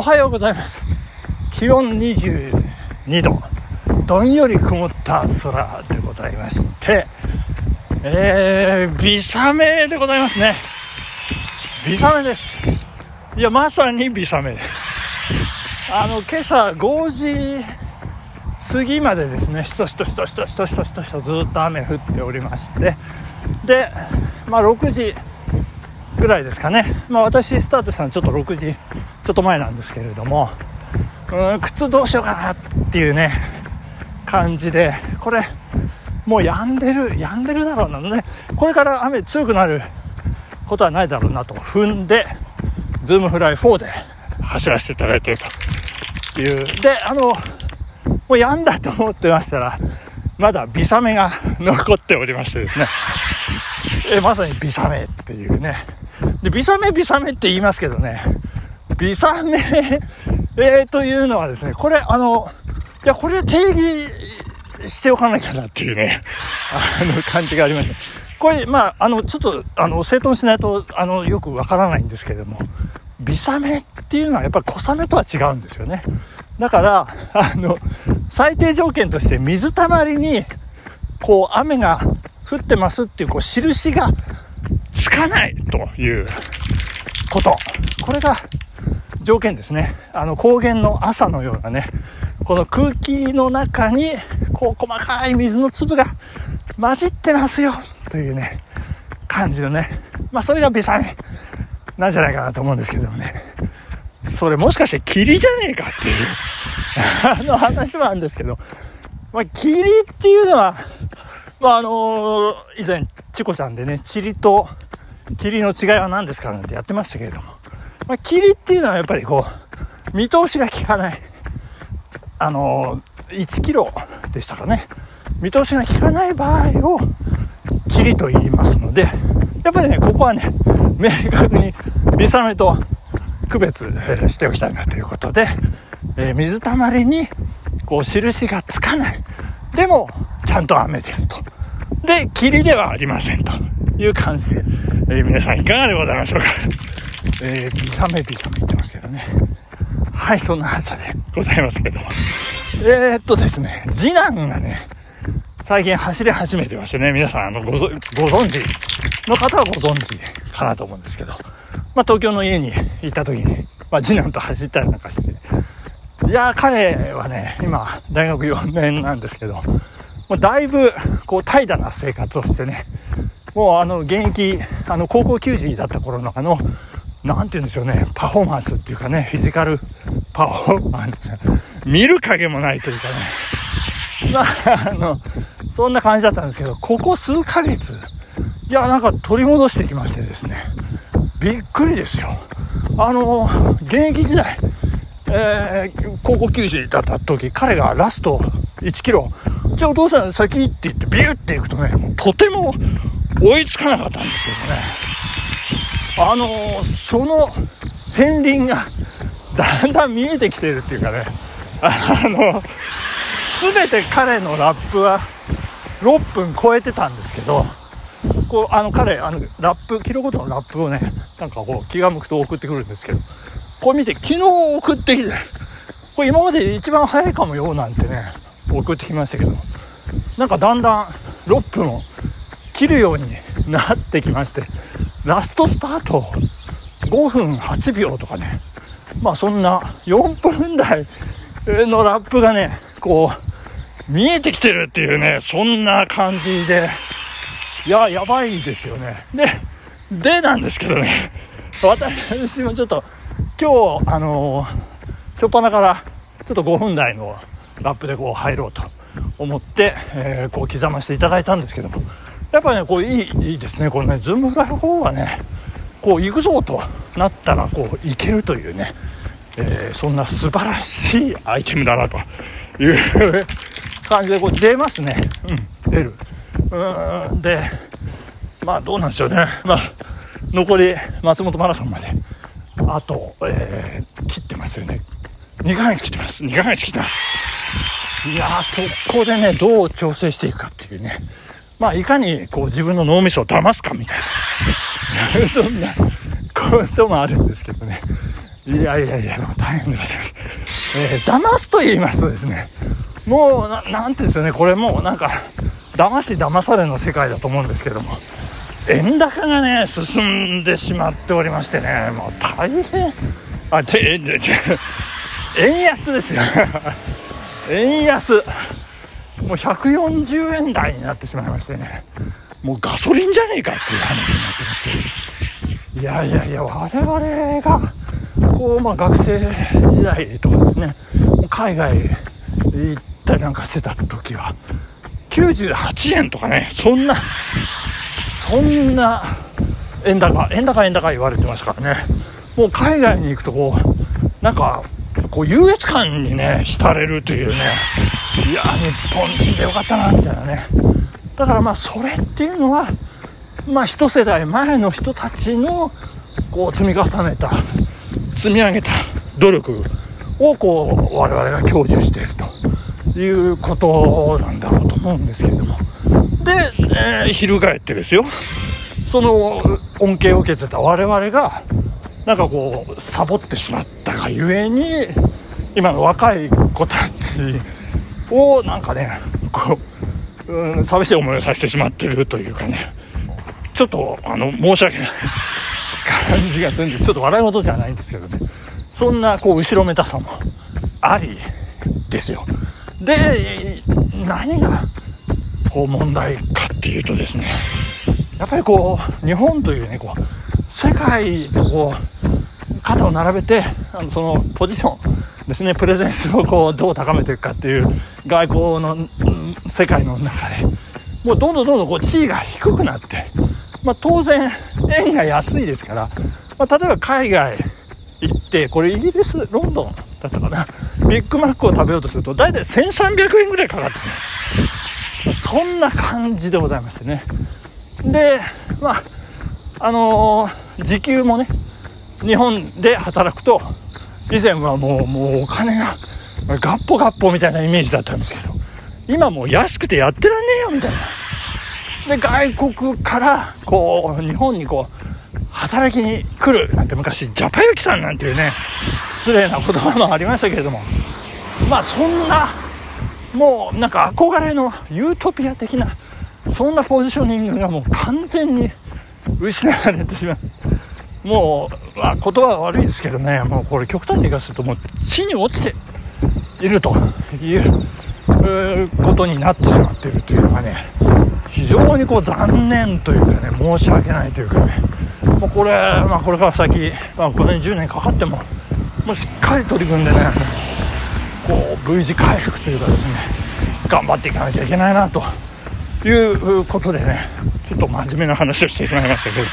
おはようございます。気温22度。どんより曇った空でございまして。えー、微雨でございますね。微雨です。いやまさに微雨あの今朝5時過ぎまでですねしとしとしとしとしとしとしとしとずっと雨降っておりまして。でまあ6時ぐらいですかね。まあ私スタートしたのちょっと6時ちょっと前なんですけれどもうん靴どうしようかなっていうね感じでこれもう止んでる止んでるだろうなのね。これから雨強くなることはないだろうなと踏んでズームフライ4で走らせていただいているという。であのもう止んだと思ってましたらまだ微雨が残っておりましてですね。えまさに微雨っていうね。で微雨微雨って言いますけどね。微雨、えー、というのはですね、これ、あの、いや、これ定義しておかなきゃなっていうね、あの、感じがありました。これ、まあ、あの、ちょっと、あの、整頓しないと、あの、よくわからないんですけれども、微雨っていうのはやっぱり小雨とは違うんですよね。だから、あの、最低条件として水たまりに、こう、雨が降ってますっていう、こう、印がつかないということ。これが条件ですね。あの高原の朝のようなね、この空気の中に、こう細かい水の粒が混じってますよ、というね、感じのね。まあそれが微雨なんじゃないかなと思うんですけどもね。それもしかして霧じゃねえかっていう あの話もあるんですけど、まあ霧っていうのは、まああのー、以前、チコちゃんでね、塵と霧の違いは何ですかなんてやってましたけれども、まあ、霧っていうのはやっぱりこう、見通しが効かない。あの1キロでしたかね。見通しが効かない場合を霧と言いますので、やっぱりね、ここはね、明確に微雨と区別しておきたいなということで、えー、水たまりにこう印がつかない。でも、ちゃんと雨ですと。で、霧ではありませんという感じで、えー、皆さんいかがでございましょうか。えー、ビサメビサメ言ってますけどね。はい、そんな話でございますけども。えー、っとですね、次男がね、最近走り始めてましてね、皆さん、あの、ご、ご存知の方はご存知かなと思うんですけど、まあ、東京の家に行った時に、まあ、次男と走ったりなんかして、いや彼はね、今、大学4年なんですけど、もうだいぶ、こう、怠惰な生活をしてね、もうあの、現役、あの、高校球児だった頃のあの、なんて言うんでしょうね、パフォーマンスっていうかね、フィジカルパフォーマンス、見る影もないというかね、まあ、あの、そんな感じだったんですけど、ここ数ヶ月、いや、なんか取り戻してきましてですね、びっくりですよ。あの、現役時代、えー、高校球児だった時、彼がラスト1キロ、じゃあお父さん先って言ってビューって行くとね、とても追いつかなかったんですけどね。あのー、その片鱗がだんだん見えてきてるっていうかね、あの、すべて彼のラップは6分超えてたんですけど、こう、あの彼、あの、ラップ、キロごとのラップをね、なんかこう、気が向くと送ってくるんですけど、これ見て、昨日送ってきて、これ今までで一番早いかもよ、なんてね、送ってきましたけど、なんかだんだん6分を切るようになってきまして、ラストスパート。5分8秒とかね、まあそんな4分台のラップがね、こう、見えてきてるっていうね、そんな感じで、いや、やばいですよね。で、でなんですけどね、私もちょっと、今日、あのー、初っ端からちょっと5分台のラップでこう入ろうと思って、えー、こう刻ませていただいたんですけども、やっぱね、こういい、いいですね。このね、ズームフライ4はね、こう行くぞとなったら、こう行けるというね、えー、そんな素晴らしいアイテムだなという感じで、こう出ますね。うん、出る。うん、で、まあどうなんでしょうね。まあ、残り松本マラソンまで、あと、えー、切ってますよね。2ヶ月切ってます。2ヶ月切ってます。いやー、そこでね、どう調整していくかっていうね。まあ、いかにこう自分の脳みそを騙すかみたいな そんなこともあるんですけどね。いやいやいや、もう大変でございます。えー、騙すと言いますとですね、もう、ななんていうんですよね、これもうなんか、騙し騙されの世界だと思うんですけども、円高がね、進んでしまっておりましてね、もう大変、あ、て、て、て、円安ですよ。円安。もう140円台になってしまいましてね、もうガソリンじゃねえかっていう話になってますけど、いやいやいや、我々が、こう、まあ学生時代とかですね、海外行ったりなんかしてた時は、98円とかね、そんな、そんな円高、円高円高言われてますからね、もう海外に行くとこう、なんか、こう優越感にね、浸れるというね、いや、日本人でよかったな、みたいなね。だからまあ、それっていうのは、まあ、一世代前の人たちの、こう、積み重ねた、積み上げた努力を、こう、我々が享受しているということなんだろうと思うんですけれども。で、えー、翻ってですよ。その恩恵を受けてた我々が、なんかこう、サボってしまったがゆえに、今の若い子たちを、なんかね、こう、うん、寂しい思いをさせてしまってるというかね、ちょっと、あの、申し訳ない感じがするんで、ちょっと笑い事じゃないんですけどね、そんな、こう、後ろめたさもありですよ。で、何が、こう、問題かっていうとですね、やっぱりこう、日本というね、こう、世界とこう、肩を並べて、あのそのポジションですね、プレゼンスをこう、どう高めていくかっていう外交の、世界の中で、もうどんどんどんどんこう、地位が低くなって、まあ当然、円が安いですから、まあ例えば海外行って、これイギリス、ロンドンだったかな、ビッグマックを食べようとすると、大体1300円ぐらいかかってしまう。そんな感じでございましてね。で、まあ、あのー、時給もね、日本で働くと、以前はもう、もうお金が、ガッポガッポみたいなイメージだったんですけど、今もう安くてやってらんねえよみたいな。で、外国から、こう、日本にこう、働きに来るなんて昔、ジャパユキさんなんていうね、失礼な言葉もありましたけれども、まあそんな、もうなんか憧れのユートピア的な、そんなポジショニングがもう完全に失われてしまう。もう、まあ、言葉は悪いですけどね、もうこれ極端に言い方すると、もう地に落ちているということになってしまっているというのがね、非常にこう残念というかね、申し訳ないというかね、もうこれ、まあ、これから先、まあ、5年、10年かかっても、もうしっかり取り組んでね、こう V 字回復というかですね、頑張っていかなきゃいけないなということでね、ちょっと真面目な話をしてしまいましたけど、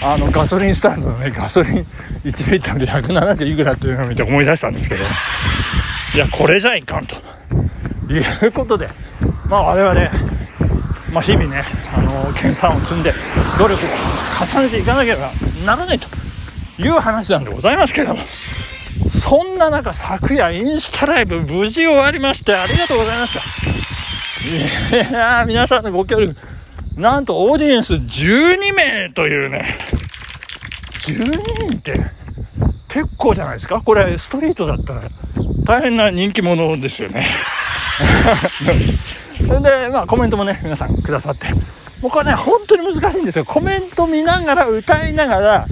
あのガソリンスタンドのね、ガソリン1リッターで170いくらっていうのを見て思い出したんですけど、いや、これじゃいかんと。いうことで、まあ我々、まあ日々ね、あの、研鑽を積んで、努力を重ねていかなければならないという話なんでございますけども、そんな中、昨夜インスタライブ無事終わりまして、ありがとうございました。いやー、皆さんのご協力、なんとオーディエンス12名というね、12人って結構じゃないですか？これストリートだったら大変な人気者ですよねそれ。で、まあコメントもね、皆さんくださって。もうこれね、本当に難しいんですよ。コメント見ながら、歌いながら、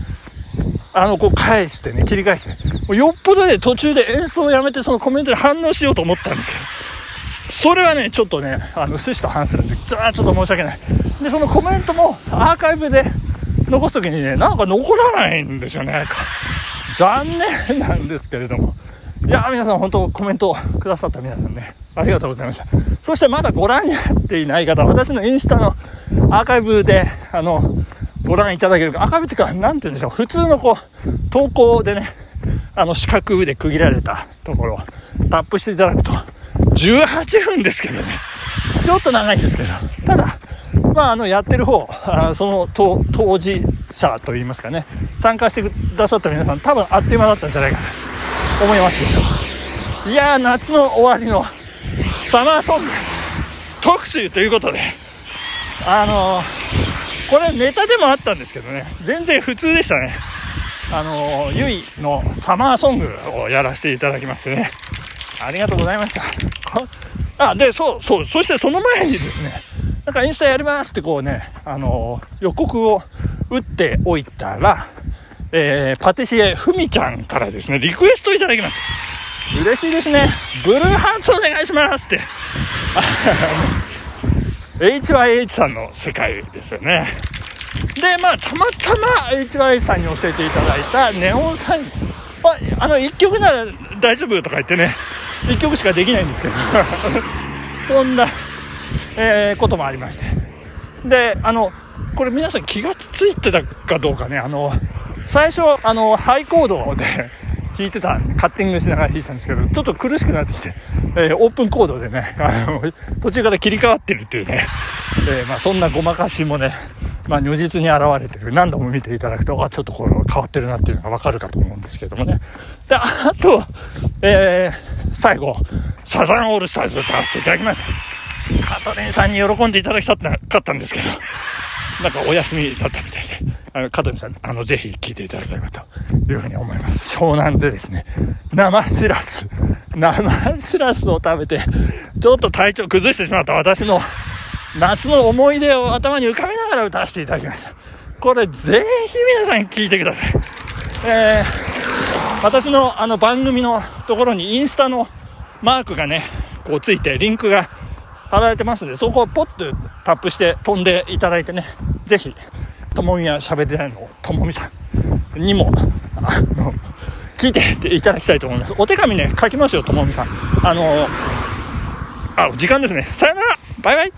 あの、こう返してね、切り返して、ね、もうよっぽどね、途中で演奏をやめてそのコメントに反応しようと思ったんですけど、それはね、ちょっとね、あの、趣旨と反するんで、ちょっと申し訳ない。で、そのコメントもアーカイブで残すときにね、なんか残らないんですよね。残念なんですけれども。いや皆さん本当コメントくださった皆さんね、ありがとうございました。そしてまだご覧になっていない方、私のインスタのアーカイブで、あの、ご覧いただけるか、アーカイブっていうか、なんて言うんでしょう、普通のこう、投稿でね、あの、四角で区切られたところをタップしていただくと、18分ですけどね、ちょっと長いんですけど、ただ、まあ、あの、やってる方、あその当、当事者といいますかね、参加してくださった皆さん、多分あっという間だったんじゃないかと。思います、いやー、夏の終わりのサマーソング特集ということで、あのー、これネタでもあったんですけどね、全然普通でしたね。あのゆいのサマーソングをやらせていただきましてね。ありがとうございました。あでそうそうそしてその前にですねなんかインスタやりますってこうねあの予告を打っておいたらえー、パティシエふみちゃんからですねリクエストいただきました。嬉しいですね。ブルーハーツお願いしますって。HYH さんの世界ですよね。でまあたまたま HYH さんに教えていただいたネオンサイン。ああの1曲なら大丈夫とか言ってね。1曲しかできないんですけど。そんな、えー、こともありまして。であのこれ皆さん気がついてたかどうかね。あの最初あのハイコードで弾いてたカッティングしながら弾いてたんですけどちょっと苦しくなってきて、えー、オープンコードでねあの途中から切り替わってるっていうね、えー、まあ、そんなごまかしもねまあ、如実に現れてる。何度も見ていただくと、あ、ちょっとこれ変わってるなっていうのがわかるかと思うんですけどもね。で、あと、えー、最後、サザンオールスターズを歌わせていただきました。カトリンさんに喜んでいただきたかったんですけど、なんかお休みだったみたいで、あの、加藤さん、あの、ぜひ聞いていただければというふうに思います。湘南でですね、生しらす、生しらすを食べて、ちょっと体調崩してしまった私の夏の思い出を頭に浮かべながら歌わせていただきました。これ、ぜひ皆さん聞いてください。えー、私のあの番組のところにインスタのマークがね、こうついて、リンクが貼られてますので、そこをポッとタップして飛んでいただいてね、ぜひ、ともみは喋ってないの？ともみさんにも、あの、聞いていただきたいと思います。お手紙ね、書きますよ、ともみさん。あの、あ、時間ですね。さよならバイバイ